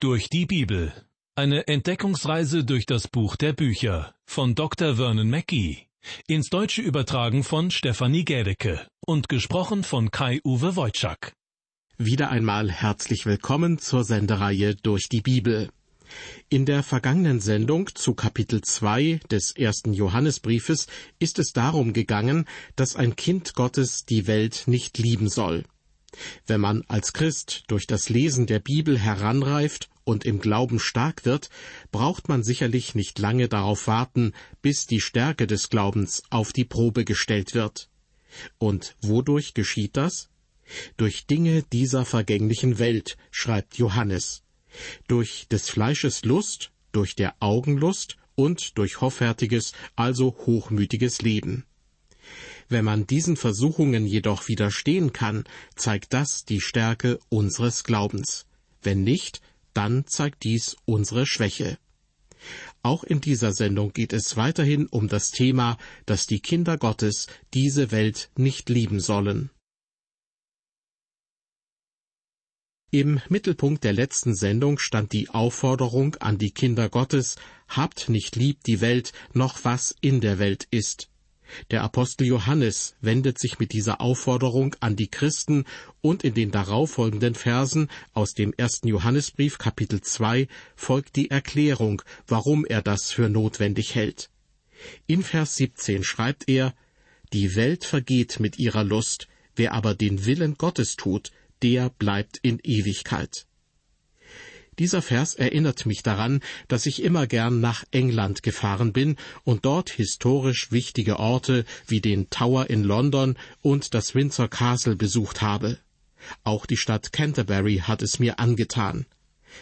Durch die Bibel. Eine Entdeckungsreise durch das Buch der Bücher von Dr. Vernon Mackey. Ins Deutsche übertragen von Stefanie Gädecke und gesprochen von Kai-Uwe Wojczak. Wieder einmal herzlich willkommen zur Sendereihe Durch die Bibel. In der vergangenen Sendung zu Kapitel 2 des ersten Johannesbriefes ist es darum gegangen, dass ein Kind Gottes die Welt nicht lieben soll. Wenn man als Christ durch das Lesen der Bibel heranreift und im Glauben stark wird, braucht man sicherlich nicht lange darauf warten, bis die Stärke des Glaubens auf die Probe gestellt wird. Und wodurch geschieht das? Durch Dinge dieser vergänglichen Welt, schreibt Johannes. Durch des Fleisches Lust, durch der Augenlust und durch hoffärtiges, also hochmütiges Leben. Wenn man diesen Versuchungen jedoch widerstehen kann, zeigt das die Stärke unseres Glaubens. Wenn nicht, dann zeigt dies unsere Schwäche. Auch in dieser Sendung geht es weiterhin um das Thema, dass die Kinder Gottes diese Welt nicht lieben sollen. Im Mittelpunkt der letzten Sendung stand die Aufforderung an die Kinder Gottes, habt nicht lieb die Welt, noch was in der Welt ist. Der Apostel Johannes wendet sich mit dieser Aufforderung an die Christen und in den darauffolgenden Versen aus dem ersten Johannesbrief Kapitel 2 folgt die Erklärung, warum er das für notwendig hält. In Vers 17 schreibt er, Die Welt vergeht mit ihrer Lust, wer aber den Willen Gottes tut, der bleibt in Ewigkeit. Dieser Vers erinnert mich daran, dass ich immer gern nach England gefahren bin und dort historisch wichtige Orte wie den Tower in London und das Windsor Castle besucht habe. Auch die Stadt Canterbury hat es mir angetan.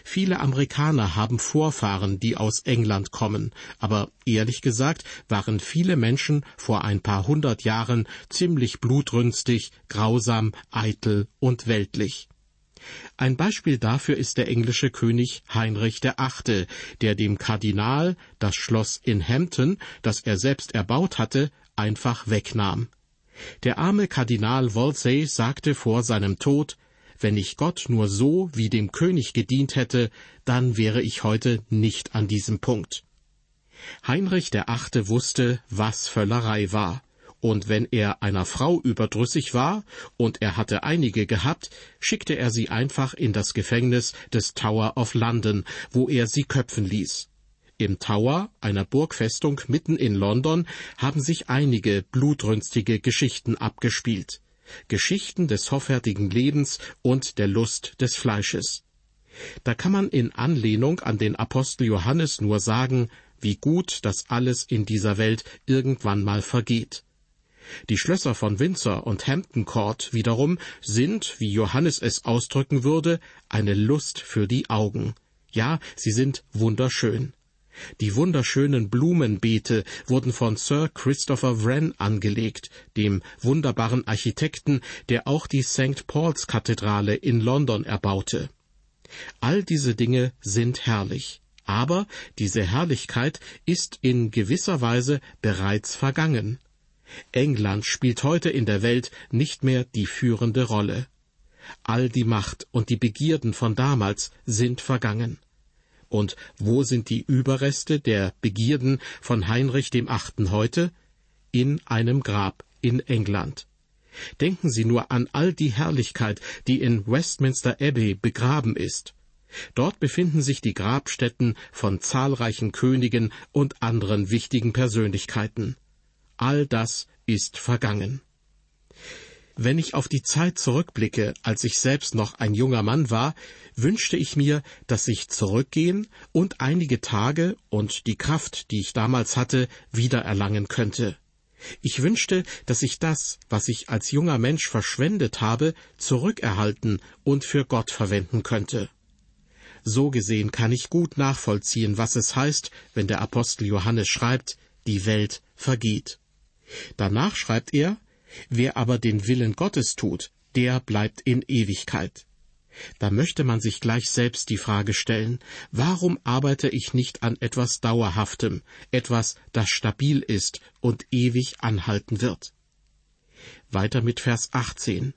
Viele Amerikaner haben Vorfahren, die aus England kommen, aber ehrlich gesagt waren viele Menschen vor ein paar hundert Jahren ziemlich blutrünstig, grausam, eitel und weltlich. Ein Beispiel dafür ist der englische König Heinrich VIII., der dem Kardinal das Schloss in Hampton, das er selbst erbaut hatte, einfach wegnahm. Der arme Kardinal Wolsey sagte vor seinem Tod, wenn ich Gott nur so wie dem König gedient hätte, dann wäre ich heute nicht an diesem Punkt. Heinrich VIII. wusste, was Völlerei war und wenn er einer Frau überdrüssig war, und er hatte einige gehabt, schickte er sie einfach in das Gefängnis des Tower of London, wo er sie köpfen ließ. Im Tower, einer Burgfestung mitten in London, haben sich einige blutrünstige Geschichten abgespielt. Geschichten des hoffärtigen Lebens und der Lust des Fleisches. Da kann man in Anlehnung an den Apostel Johannes nur sagen, wie gut das alles in dieser Welt irgendwann mal vergeht. Die Schlösser von Windsor und Hampton Court wiederum sind, wie Johannes es ausdrücken würde, eine Lust für die Augen. Ja, sie sind wunderschön. Die wunderschönen Blumenbeete wurden von Sir Christopher Wren angelegt, dem wunderbaren Architekten, der auch die St. Paul's Kathedrale in London erbaute. All diese Dinge sind herrlich, aber diese Herrlichkeit ist in gewisser Weise bereits vergangen. England spielt heute in der Welt nicht mehr die führende Rolle. All die Macht und die Begierden von damals sind vergangen. Und wo sind die Überreste der Begierden von Heinrich dem Achten heute? In einem Grab in England. Denken Sie nur an all die Herrlichkeit, die in Westminster Abbey begraben ist. Dort befinden sich die Grabstätten von zahlreichen Königen und anderen wichtigen Persönlichkeiten all das ist vergangen. Wenn ich auf die Zeit zurückblicke, als ich selbst noch ein junger Mann war, wünschte ich mir, dass ich zurückgehen und einige Tage und die Kraft, die ich damals hatte, wiedererlangen könnte. Ich wünschte, dass ich das, was ich als junger Mensch verschwendet habe, zurückerhalten und für Gott verwenden könnte. So gesehen kann ich gut nachvollziehen, was es heißt, wenn der Apostel Johannes schreibt, die Welt vergeht. Danach schreibt er, wer aber den Willen Gottes tut, der bleibt in Ewigkeit. Da möchte man sich gleich selbst die Frage stellen, warum arbeite ich nicht an etwas Dauerhaftem, etwas, das stabil ist und ewig anhalten wird? Weiter mit Vers 18.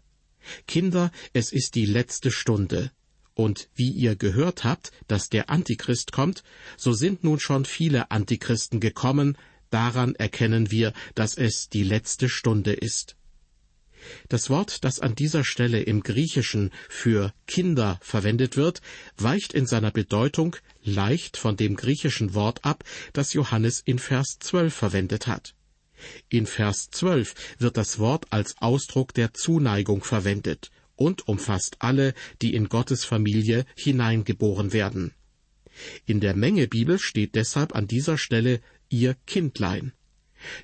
Kinder, es ist die letzte Stunde. Und wie ihr gehört habt, dass der Antichrist kommt, so sind nun schon viele Antichristen gekommen, daran erkennen wir, dass es die letzte Stunde ist. Das Wort, das an dieser Stelle im Griechischen für Kinder verwendet wird, weicht in seiner Bedeutung leicht von dem griechischen Wort ab, das Johannes in Vers 12 verwendet hat. In Vers 12 wird das Wort als Ausdruck der Zuneigung verwendet und umfasst alle, die in Gottes Familie hineingeboren werden. In der Mengebibel steht deshalb an dieser Stelle ihr Kindlein.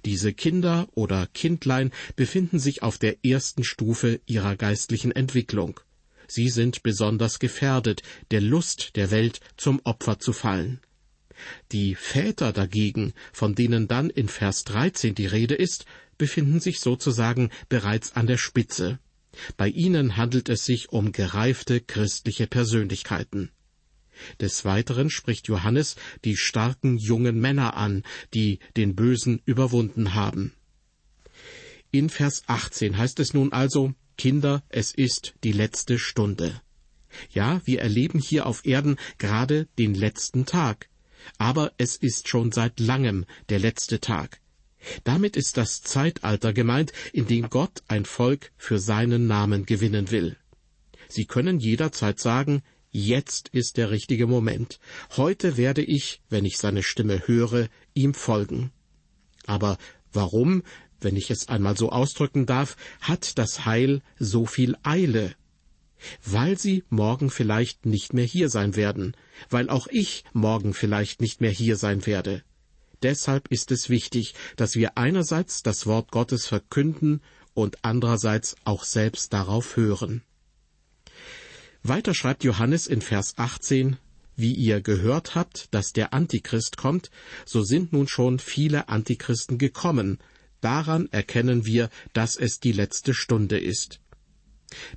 Diese Kinder oder Kindlein befinden sich auf der ersten Stufe ihrer geistlichen Entwicklung. Sie sind besonders gefährdet, der Lust der Welt zum Opfer zu fallen. Die Väter dagegen, von denen dann in Vers 13 die Rede ist, befinden sich sozusagen bereits an der Spitze. Bei ihnen handelt es sich um gereifte christliche Persönlichkeiten. Des Weiteren spricht Johannes die starken jungen Männer an, die den Bösen überwunden haben. In Vers 18 heißt es nun also, Kinder, es ist die letzte Stunde. Ja, wir erleben hier auf Erden gerade den letzten Tag, aber es ist schon seit langem der letzte Tag. Damit ist das Zeitalter gemeint, in dem Gott ein Volk für seinen Namen gewinnen will. Sie können jederzeit sagen, jetzt ist der richtige Moment. Heute werde ich, wenn ich seine Stimme höre, ihm folgen. Aber warum, wenn ich es einmal so ausdrücken darf, hat das Heil so viel Eile? Weil sie morgen vielleicht nicht mehr hier sein werden, weil auch ich morgen vielleicht nicht mehr hier sein werde. Deshalb ist es wichtig, dass wir einerseits das Wort Gottes verkünden und andererseits auch selbst darauf hören. Weiter schreibt Johannes in Vers 18, wie ihr gehört habt, dass der Antichrist kommt, so sind nun schon viele Antichristen gekommen. Daran erkennen wir, dass es die letzte Stunde ist.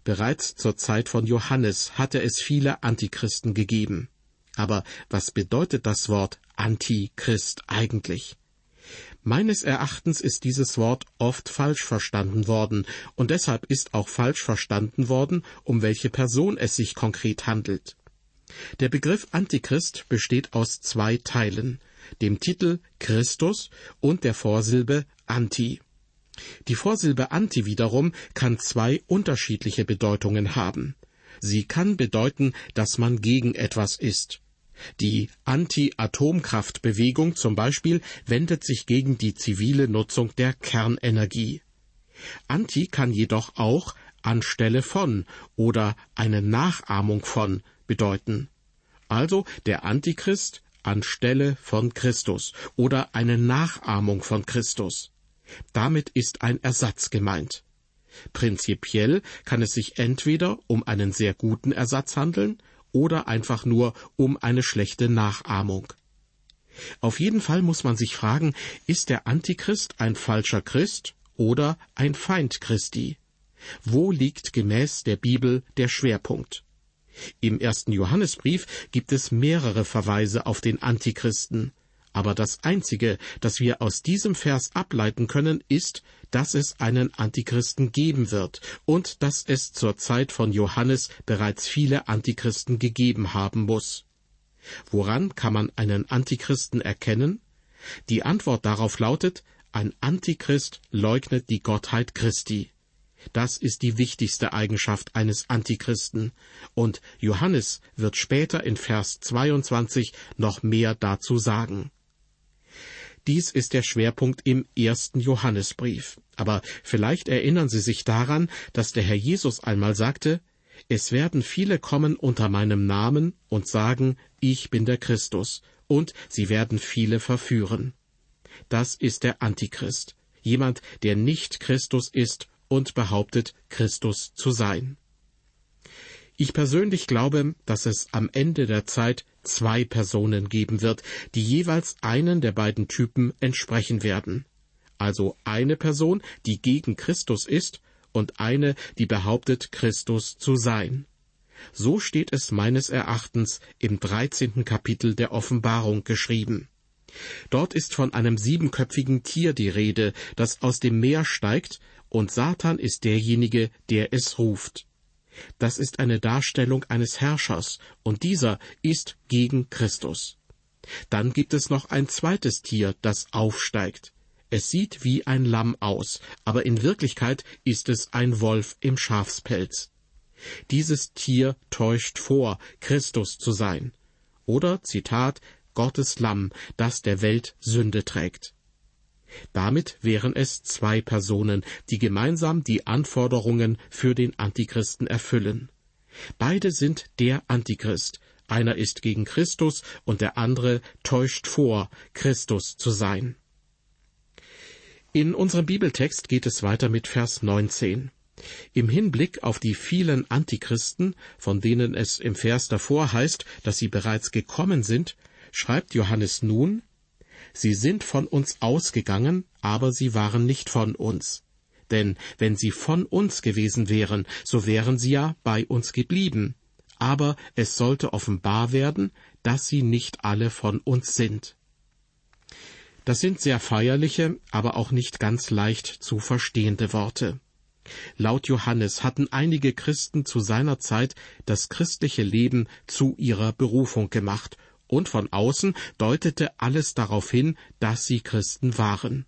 Bereits zur Zeit von Johannes hatte es viele Antichristen gegeben. Aber was bedeutet das Wort Antichrist eigentlich? Meines Erachtens ist dieses Wort oft falsch verstanden worden, und deshalb ist auch falsch verstanden worden, um welche Person es sich konkret handelt. Der Begriff Antichrist besteht aus zwei Teilen, dem Titel Christus und der Vorsilbe Anti. Die Vorsilbe Anti wiederum kann zwei unterschiedliche Bedeutungen haben. Sie kann bedeuten, dass man gegen etwas ist. Die Anti-Atomkraftbewegung zum Beispiel wendet sich gegen die zivile Nutzung der Kernenergie. Anti kann jedoch auch anstelle von oder eine Nachahmung von bedeuten. Also der Antichrist anstelle von Christus oder eine Nachahmung von Christus. Damit ist ein Ersatz gemeint. Prinzipiell kann es sich entweder um einen sehr guten Ersatz handeln oder einfach nur um eine schlechte Nachahmung. Auf jeden Fall muss man sich fragen, ist der Antichrist ein falscher Christ oder ein Feind Christi? Wo liegt gemäß der Bibel der Schwerpunkt? Im ersten Johannesbrief gibt es mehrere Verweise auf den Antichristen, aber das Einzige, das wir aus diesem Vers ableiten können, ist, dass es einen Antichristen geben wird und dass es zur Zeit von Johannes bereits viele Antichristen gegeben haben muss. Woran kann man einen Antichristen erkennen? Die Antwort darauf lautet, ein Antichrist leugnet die Gottheit Christi. Das ist die wichtigste Eigenschaft eines Antichristen, und Johannes wird später in Vers 22 noch mehr dazu sagen. Dies ist der Schwerpunkt im ersten Johannesbrief. Aber vielleicht erinnern Sie sich daran, dass der Herr Jesus einmal sagte, es werden viele kommen unter meinem Namen und sagen, ich bin der Christus, und sie werden viele verführen. Das ist der Antichrist, jemand, der nicht Christus ist und behauptet, Christus zu sein. Ich persönlich glaube, dass es am Ende der Zeit zwei Personen geben wird, die jeweils einen der beiden Typen entsprechen werden. Also eine Person, die gegen Christus ist, und eine, die behauptet, Christus zu sein. So steht es meines Erachtens im dreizehnten Kapitel der Offenbarung geschrieben. Dort ist von einem siebenköpfigen Tier die Rede, das aus dem Meer steigt, und Satan ist derjenige, der es ruft. Das ist eine Darstellung eines Herrschers, und dieser ist gegen Christus. Dann gibt es noch ein zweites Tier, das aufsteigt. Es sieht wie ein Lamm aus, aber in Wirklichkeit ist es ein Wolf im Schafspelz. Dieses Tier täuscht vor, Christus zu sein. Oder, Zitat, Gottes Lamm, das der Welt Sünde trägt. Damit wären es zwei Personen, die gemeinsam die Anforderungen für den Antichristen erfüllen. Beide sind der Antichrist, einer ist gegen Christus und der andere täuscht vor, Christus zu sein. In unserem Bibeltext geht es weiter mit Vers 19. Im Hinblick auf die vielen Antichristen, von denen es im Vers davor heißt, dass sie bereits gekommen sind, schreibt Johannes nun, Sie sind von uns ausgegangen, aber sie waren nicht von uns. Denn wenn sie von uns gewesen wären, so wären sie ja bei uns geblieben. Aber es sollte offenbar werden, dass sie nicht alle von uns sind. Das sind sehr feierliche, aber auch nicht ganz leicht zu verstehende Worte. Laut Johannes hatten einige Christen zu seiner Zeit das christliche Leben zu ihrer Berufung gemacht, und von außen deutete alles darauf hin, dass sie Christen waren.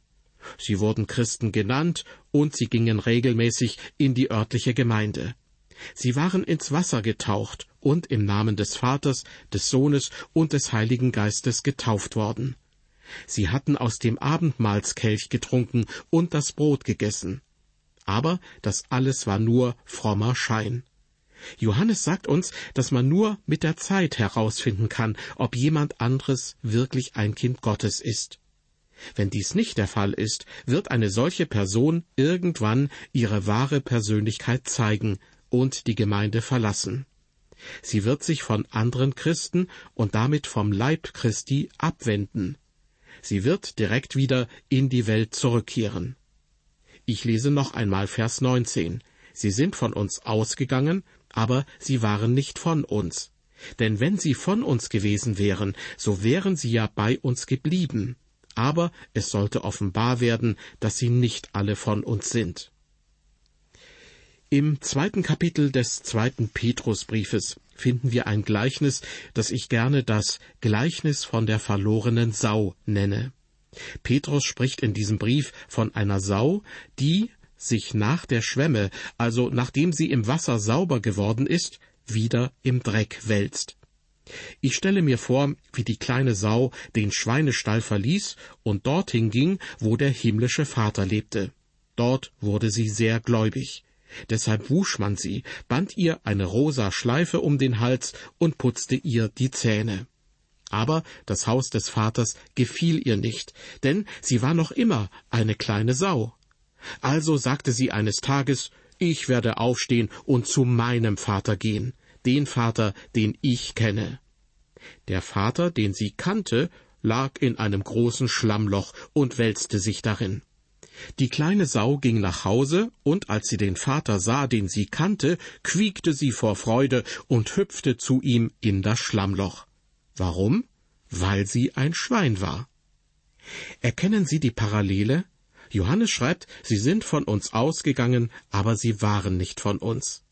Sie wurden Christen genannt, und sie gingen regelmäßig in die örtliche Gemeinde. Sie waren ins Wasser getaucht und im Namen des Vaters, des Sohnes und des Heiligen Geistes getauft worden. Sie hatten aus dem Abendmahlskelch getrunken und das Brot gegessen. Aber das alles war nur frommer Schein. Johannes sagt uns, dass man nur mit der Zeit herausfinden kann, ob jemand anderes wirklich ein Kind Gottes ist. Wenn dies nicht der Fall ist, wird eine solche Person irgendwann ihre wahre Persönlichkeit zeigen und die Gemeinde verlassen. Sie wird sich von anderen Christen und damit vom Leib Christi abwenden. Sie wird direkt wieder in die Welt zurückkehren. Ich lese noch einmal Vers 19. Sie sind von uns ausgegangen, aber sie waren nicht von uns. Denn wenn sie von uns gewesen wären, so wären sie ja bei uns geblieben. Aber es sollte offenbar werden, dass sie nicht alle von uns sind. Im zweiten Kapitel des zweiten Petrusbriefes finden wir ein Gleichnis, das ich gerne das Gleichnis von der verlorenen Sau nenne. Petrus spricht in diesem Brief von einer Sau, die sich nach der Schwemme, also nachdem sie im Wasser sauber geworden ist, wieder im Dreck wälzt. Ich stelle mir vor, wie die kleine Sau den Schweinestall verließ und dorthin ging, wo der himmlische Vater lebte. Dort wurde sie sehr gläubig. Deshalb wusch man sie, band ihr eine rosa Schleife um den Hals und putzte ihr die Zähne. Aber das Haus des Vaters gefiel ihr nicht, denn sie war noch immer eine kleine Sau. Also sagte sie eines Tages, ich werde aufstehen und zu meinem Vater gehen, den Vater, den ich kenne. Der Vater, den sie kannte, lag in einem großen Schlammloch und wälzte sich darin. Die kleine Sau ging nach Hause, und als sie den Vater sah, den sie kannte, quiekte sie vor Freude und hüpfte zu ihm in das Schlammloch. Warum? Weil sie ein Schwein war. Erkennen Sie die Parallele? Johannes schreibt, sie sind von uns ausgegangen, aber sie waren nicht von uns.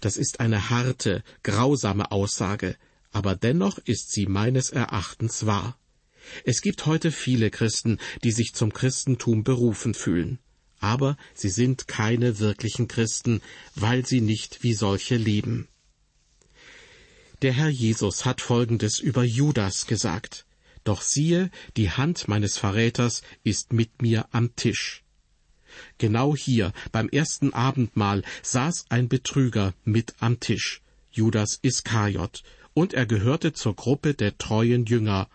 Das ist eine harte, grausame Aussage, aber dennoch ist sie meines Erachtens wahr. Es gibt heute viele Christen, die sich zum Christentum berufen fühlen. Aber sie sind keine wirklichen Christen, weil sie nicht wie solche leben. Der Herr Jesus hat Folgendes über Judas gesagt. Doch siehe, die Hand meines Verräters ist mit mir am Tisch. Genau hier, beim ersten Abendmahl, saß ein Betrüger mit am Tisch, Judas Iskariot, und er gehörte zur Gruppe der treuen Jünger,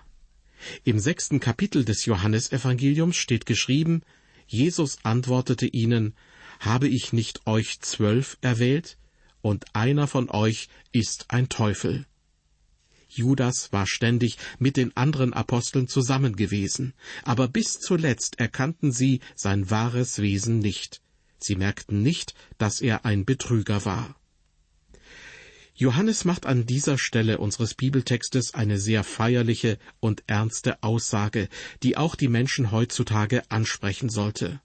im sechsten Kapitel des Johannesevangeliums steht geschrieben, Jesus antwortete ihnen, Habe ich nicht euch zwölf erwählt? Und einer von euch ist ein Teufel. Judas war ständig mit den anderen Aposteln zusammen gewesen, aber bis zuletzt erkannten sie sein wahres Wesen nicht. Sie merkten nicht, dass er ein Betrüger war. Johannes macht an dieser Stelle unseres Bibeltextes eine sehr feierliche und ernste Aussage, die auch die Menschen heutzutage ansprechen sollte.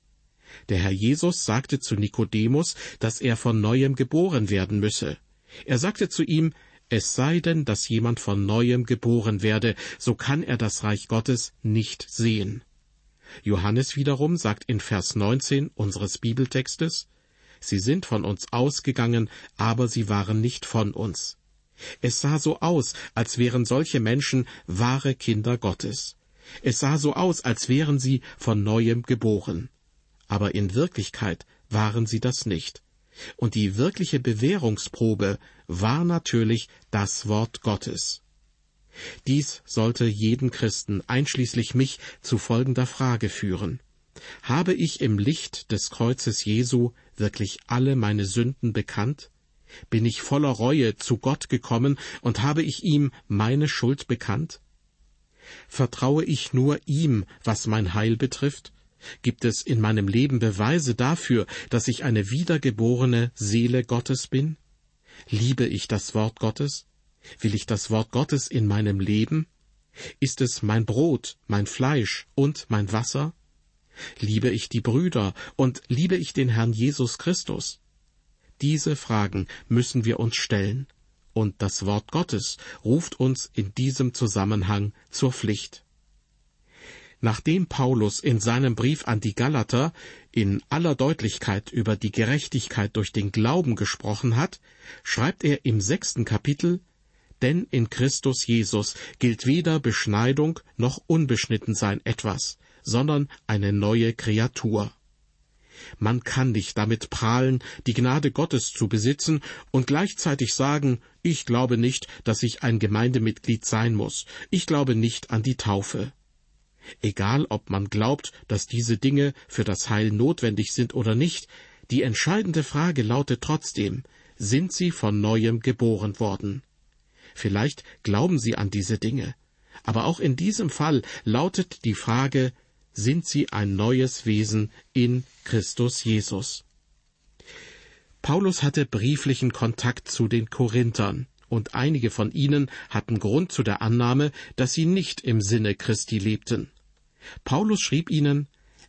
Der Herr Jesus sagte zu Nikodemus, dass er von neuem geboren werden müsse. Er sagte zu ihm, es sei denn, dass jemand von neuem geboren werde, so kann er das Reich Gottes nicht sehen. Johannes wiederum sagt in Vers 19 unseres Bibeltextes, Sie sind von uns ausgegangen, aber sie waren nicht von uns. Es sah so aus, als wären solche Menschen wahre Kinder Gottes. Es sah so aus, als wären sie von neuem geboren. Aber in Wirklichkeit waren sie das nicht. Und die wirkliche Bewährungsprobe war natürlich das Wort Gottes. Dies sollte jeden Christen, einschließlich mich, zu folgender Frage führen. Habe ich im Licht des Kreuzes Jesu wirklich alle meine Sünden bekannt? Bin ich voller Reue zu Gott gekommen und habe ich ihm meine Schuld bekannt? Vertraue ich nur ihm, was mein Heil betrifft? Gibt es in meinem Leben Beweise dafür, dass ich eine wiedergeborene Seele Gottes bin? Liebe ich das Wort Gottes? Will ich das Wort Gottes in meinem Leben? Ist es mein Brot, mein Fleisch und mein Wasser? Liebe ich die Brüder und liebe ich den Herrn Jesus Christus? Diese Fragen müssen wir uns stellen, und das Wort Gottes ruft uns in diesem Zusammenhang zur Pflicht. Nachdem Paulus in seinem Brief an die Galater in aller Deutlichkeit über die Gerechtigkeit durch den Glauben gesprochen hat, schreibt er im sechsten Kapitel Denn in Christus Jesus gilt weder Beschneidung noch Unbeschnittensein etwas, sondern eine neue Kreatur. Man kann nicht damit prahlen, die Gnade Gottes zu besitzen und gleichzeitig sagen, ich glaube nicht, dass ich ein Gemeindemitglied sein muss, ich glaube nicht an die Taufe. Egal, ob man glaubt, dass diese Dinge für das Heil notwendig sind oder nicht, die entscheidende Frage lautet trotzdem, sind sie von neuem geboren worden? Vielleicht glauben sie an diese Dinge, aber auch in diesem Fall lautet die Frage, sind sie ein neues Wesen in Christus Jesus? Paulus hatte brieflichen Kontakt zu den Korinthern, und einige von ihnen hatten Grund zu der Annahme, dass sie nicht im Sinne Christi lebten. Paulus schrieb ihnen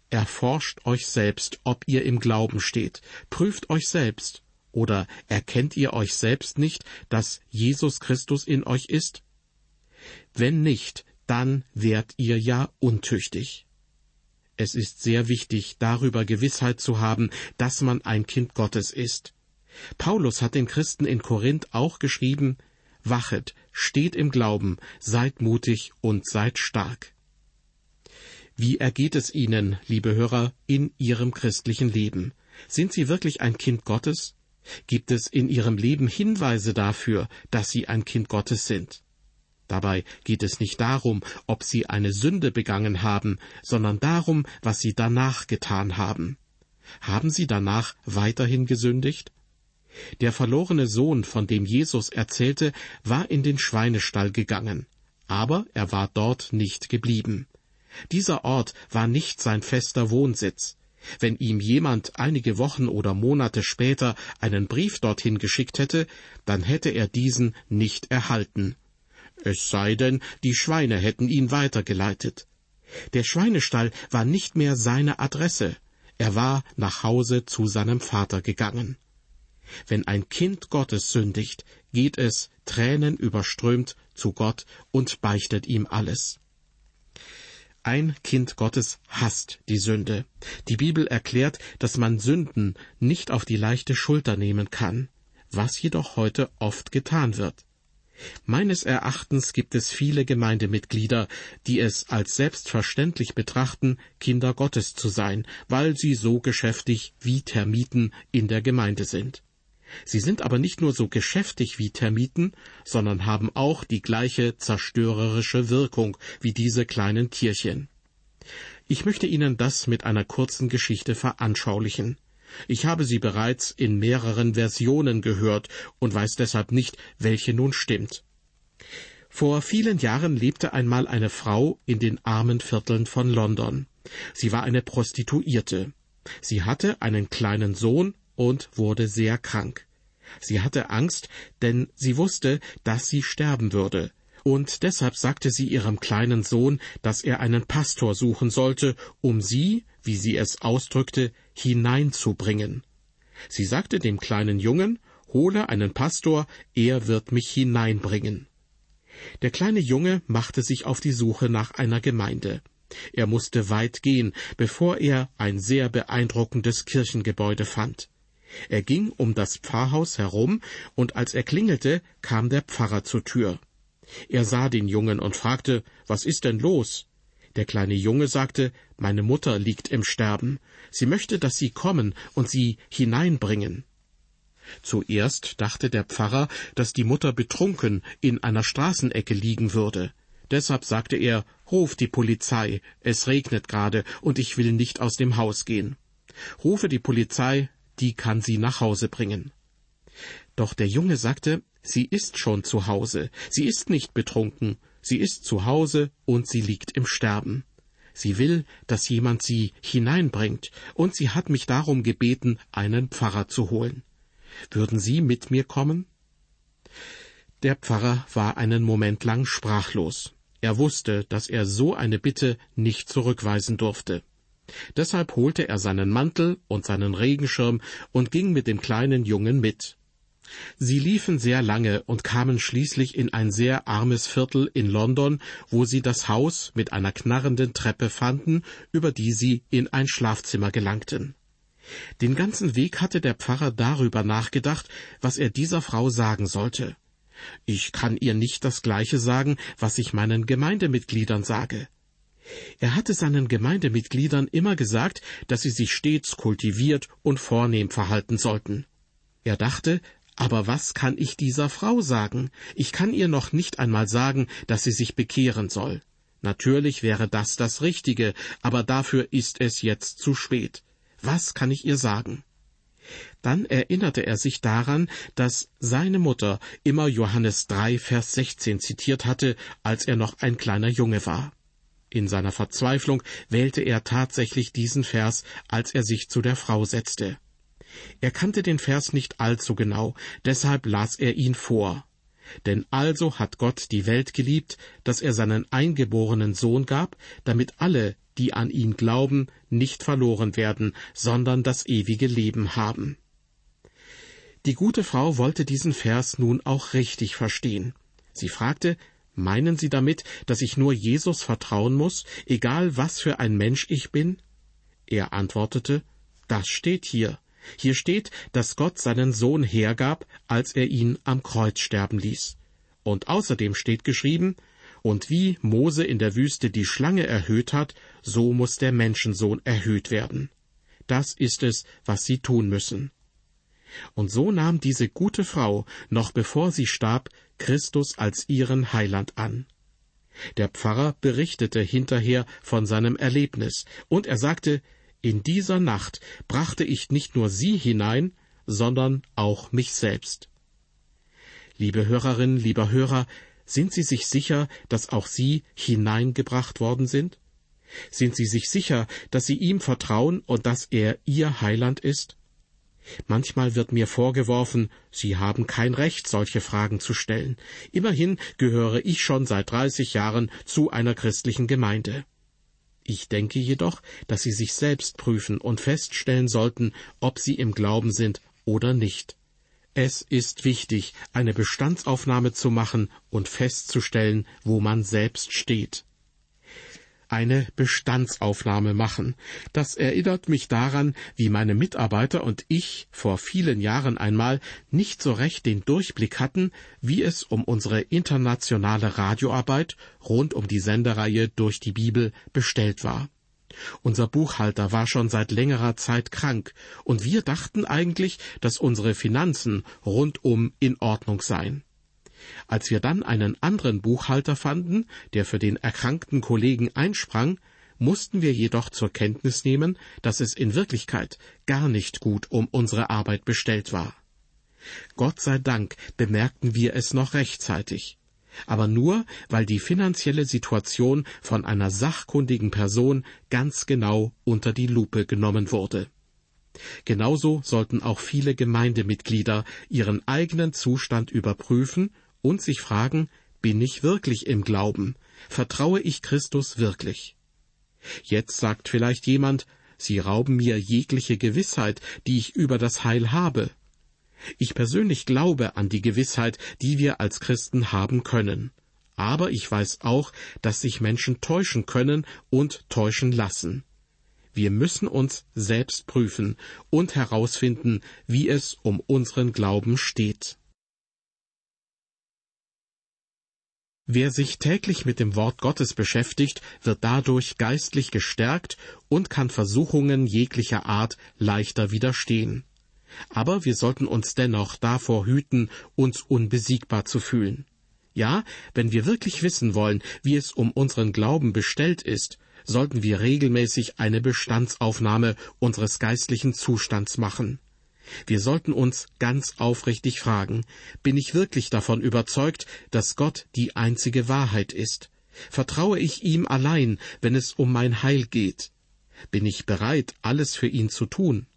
Erforscht euch selbst, ob ihr im Glauben steht, prüft euch selbst, oder erkennt ihr euch selbst nicht, dass Jesus Christus in euch ist? Wenn nicht, dann wärt ihr ja untüchtig. Es ist sehr wichtig, darüber Gewissheit zu haben, dass man ein Kind Gottes ist. Paulus hat den Christen in Korinth auch geschrieben, Wachet, steht im Glauben, seid mutig und seid stark. Wie ergeht es Ihnen, liebe Hörer, in Ihrem christlichen Leben? Sind Sie wirklich ein Kind Gottes? Gibt es in Ihrem Leben Hinweise dafür, dass Sie ein Kind Gottes sind? Dabei geht es nicht darum, ob Sie eine Sünde begangen haben, sondern darum, was Sie danach getan haben. Haben Sie danach weiterhin gesündigt? Der verlorene Sohn, von dem Jesus erzählte, war in den Schweinestall gegangen, aber er war dort nicht geblieben. Dieser Ort war nicht sein fester Wohnsitz. Wenn ihm jemand einige Wochen oder Monate später einen Brief dorthin geschickt hätte, dann hätte er diesen nicht erhalten. Es sei denn, die Schweine hätten ihn weitergeleitet. Der Schweinestall war nicht mehr seine Adresse. Er war nach Hause zu seinem Vater gegangen. Wenn ein Kind Gottes sündigt, geht es, Tränen überströmt, zu Gott und beichtet ihm alles. Ein Kind Gottes hasst die Sünde. Die Bibel erklärt, dass man Sünden nicht auf die leichte Schulter nehmen kann, was jedoch heute oft getan wird. Meines Erachtens gibt es viele Gemeindemitglieder, die es als selbstverständlich betrachten, Kinder Gottes zu sein, weil sie so geschäftig wie Termiten in der Gemeinde sind. Sie sind aber nicht nur so geschäftig wie Termiten, sondern haben auch die gleiche zerstörerische Wirkung wie diese kleinen Tierchen. Ich möchte Ihnen das mit einer kurzen Geschichte veranschaulichen. Ich habe sie bereits in mehreren Versionen gehört und weiß deshalb nicht, welche nun stimmt. Vor vielen Jahren lebte einmal eine Frau in den armen Vierteln von London. Sie war eine Prostituierte. Sie hatte einen kleinen Sohn und wurde sehr krank. Sie hatte Angst, denn sie wusste, dass sie sterben würde, und deshalb sagte sie ihrem kleinen Sohn, dass er einen Pastor suchen sollte, um sie, wie sie es ausdrückte, hineinzubringen. Sie sagte dem kleinen Jungen, hole einen Pastor, er wird mich hineinbringen. Der kleine Junge machte sich auf die Suche nach einer Gemeinde. Er musste weit gehen, bevor er ein sehr beeindruckendes Kirchengebäude fand. Er ging um das Pfarrhaus herum, und als er klingelte, kam der Pfarrer zur Tür. Er sah den Jungen und fragte, Was ist denn los? Der kleine Junge sagte, Meine Mutter liegt im Sterben. Sie möchte, dass Sie kommen und sie hineinbringen. Zuerst dachte der Pfarrer, dass die Mutter betrunken in einer Straßenecke liegen würde. Deshalb sagte er, Ruf die Polizei, es regnet gerade und ich will nicht aus dem Haus gehen. Rufe die Polizei, die kann sie nach Hause bringen. Doch der Junge sagte, sie ist schon zu Hause, sie ist nicht betrunken, sie ist zu Hause und sie liegt im Sterben. Sie will, dass jemand sie hineinbringt, und sie hat mich darum gebeten, einen Pfarrer zu holen. Würden Sie mit mir kommen? Der Pfarrer war einen Moment lang sprachlos. Er wusste, dass er so eine Bitte nicht zurückweisen durfte. Deshalb holte er seinen Mantel und seinen Regenschirm und ging mit dem kleinen Jungen mit. Sie liefen sehr lange und kamen schließlich in ein sehr armes Viertel in London, wo sie das Haus mit einer knarrenden Treppe fanden, über die sie in ein Schlafzimmer gelangten. Den ganzen Weg hatte der Pfarrer darüber nachgedacht, was er dieser Frau sagen sollte. Ich kann ihr nicht das gleiche sagen, was ich meinen Gemeindemitgliedern sage. Er hatte seinen Gemeindemitgliedern immer gesagt, dass sie sich stets kultiviert und vornehm verhalten sollten. Er dachte, aber was kann ich dieser Frau sagen? Ich kann ihr noch nicht einmal sagen, dass sie sich bekehren soll. Natürlich wäre das das Richtige, aber dafür ist es jetzt zu spät. Was kann ich ihr sagen? Dann erinnerte er sich daran, dass seine Mutter immer Johannes 3, Vers 16 zitiert hatte, als er noch ein kleiner Junge war. In seiner Verzweiflung wählte er tatsächlich diesen Vers, als er sich zu der Frau setzte. Er kannte den Vers nicht allzu genau, deshalb las er ihn vor. Denn also hat Gott die Welt geliebt, dass er seinen eingeborenen Sohn gab, damit alle, die an ihn glauben, nicht verloren werden, sondern das ewige Leben haben. Die gute Frau wollte diesen Vers nun auch richtig verstehen. Sie fragte, Meinen Sie damit, dass ich nur Jesus vertrauen muss, egal was für ein Mensch ich bin? Er antwortete, Das steht hier. Hier steht, dass Gott seinen Sohn hergab, als er ihn am Kreuz sterben ließ. Und außerdem steht geschrieben, und wie Mose in der Wüste die Schlange erhöht hat, so muss der Menschensohn erhöht werden. Das ist es, was sie tun müssen. Und so nahm diese gute Frau, noch bevor sie starb, Christus als ihren Heiland an. Der Pfarrer berichtete hinterher von seinem Erlebnis, und er sagte, in dieser Nacht brachte ich nicht nur Sie hinein, sondern auch mich selbst. Liebe Hörerinnen, lieber Hörer, sind Sie sich sicher, dass auch Sie hineingebracht worden sind? Sind Sie sich sicher, dass Sie ihm vertrauen und dass er Ihr Heiland ist? Manchmal wird mir vorgeworfen, Sie haben kein Recht, solche Fragen zu stellen. Immerhin gehöre ich schon seit dreißig Jahren zu einer christlichen Gemeinde. Ich denke jedoch, dass Sie sich selbst prüfen und feststellen sollten, ob Sie im Glauben sind oder nicht. Es ist wichtig, eine Bestandsaufnahme zu machen und festzustellen, wo man selbst steht eine Bestandsaufnahme machen. Das erinnert mich daran, wie meine Mitarbeiter und ich vor vielen Jahren einmal nicht so recht den Durchblick hatten, wie es um unsere internationale Radioarbeit rund um die Sendereihe durch die Bibel bestellt war. Unser Buchhalter war schon seit längerer Zeit krank, und wir dachten eigentlich, dass unsere Finanzen rundum in Ordnung seien. Als wir dann einen anderen Buchhalter fanden, der für den erkrankten Kollegen einsprang, mussten wir jedoch zur Kenntnis nehmen, dass es in Wirklichkeit gar nicht gut um unsere Arbeit bestellt war. Gott sei Dank bemerkten wir es noch rechtzeitig, aber nur, weil die finanzielle Situation von einer sachkundigen Person ganz genau unter die Lupe genommen wurde. Genauso sollten auch viele Gemeindemitglieder ihren eigenen Zustand überprüfen und sich fragen, Bin ich wirklich im Glauben? Vertraue ich Christus wirklich? Jetzt sagt vielleicht jemand, Sie rauben mir jegliche Gewissheit, die ich über das Heil habe. Ich persönlich glaube an die Gewissheit, die wir als Christen haben können. Aber ich weiß auch, dass sich Menschen täuschen können und täuschen lassen. Wir müssen uns selbst prüfen und herausfinden, wie es um unseren Glauben steht. Wer sich täglich mit dem Wort Gottes beschäftigt, wird dadurch geistlich gestärkt und kann Versuchungen jeglicher Art leichter widerstehen. Aber wir sollten uns dennoch davor hüten, uns unbesiegbar zu fühlen. Ja, wenn wir wirklich wissen wollen, wie es um unseren Glauben bestellt ist, sollten wir regelmäßig eine Bestandsaufnahme unseres geistlichen Zustands machen. Wir sollten uns ganz aufrichtig fragen, bin ich wirklich davon überzeugt, dass Gott die einzige Wahrheit ist? Vertraue ich ihm allein, wenn es um mein Heil geht? Bin ich bereit, alles für ihn zu tun?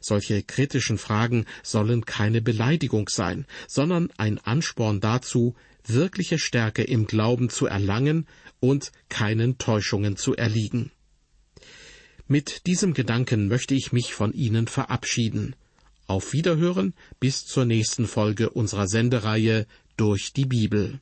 Solche kritischen Fragen sollen keine Beleidigung sein, sondern ein Ansporn dazu, wirkliche Stärke im Glauben zu erlangen und keinen Täuschungen zu erliegen. Mit diesem Gedanken möchte ich mich von Ihnen verabschieden. Auf Wiederhören bis zur nächsten Folge unserer Sendereihe durch die Bibel.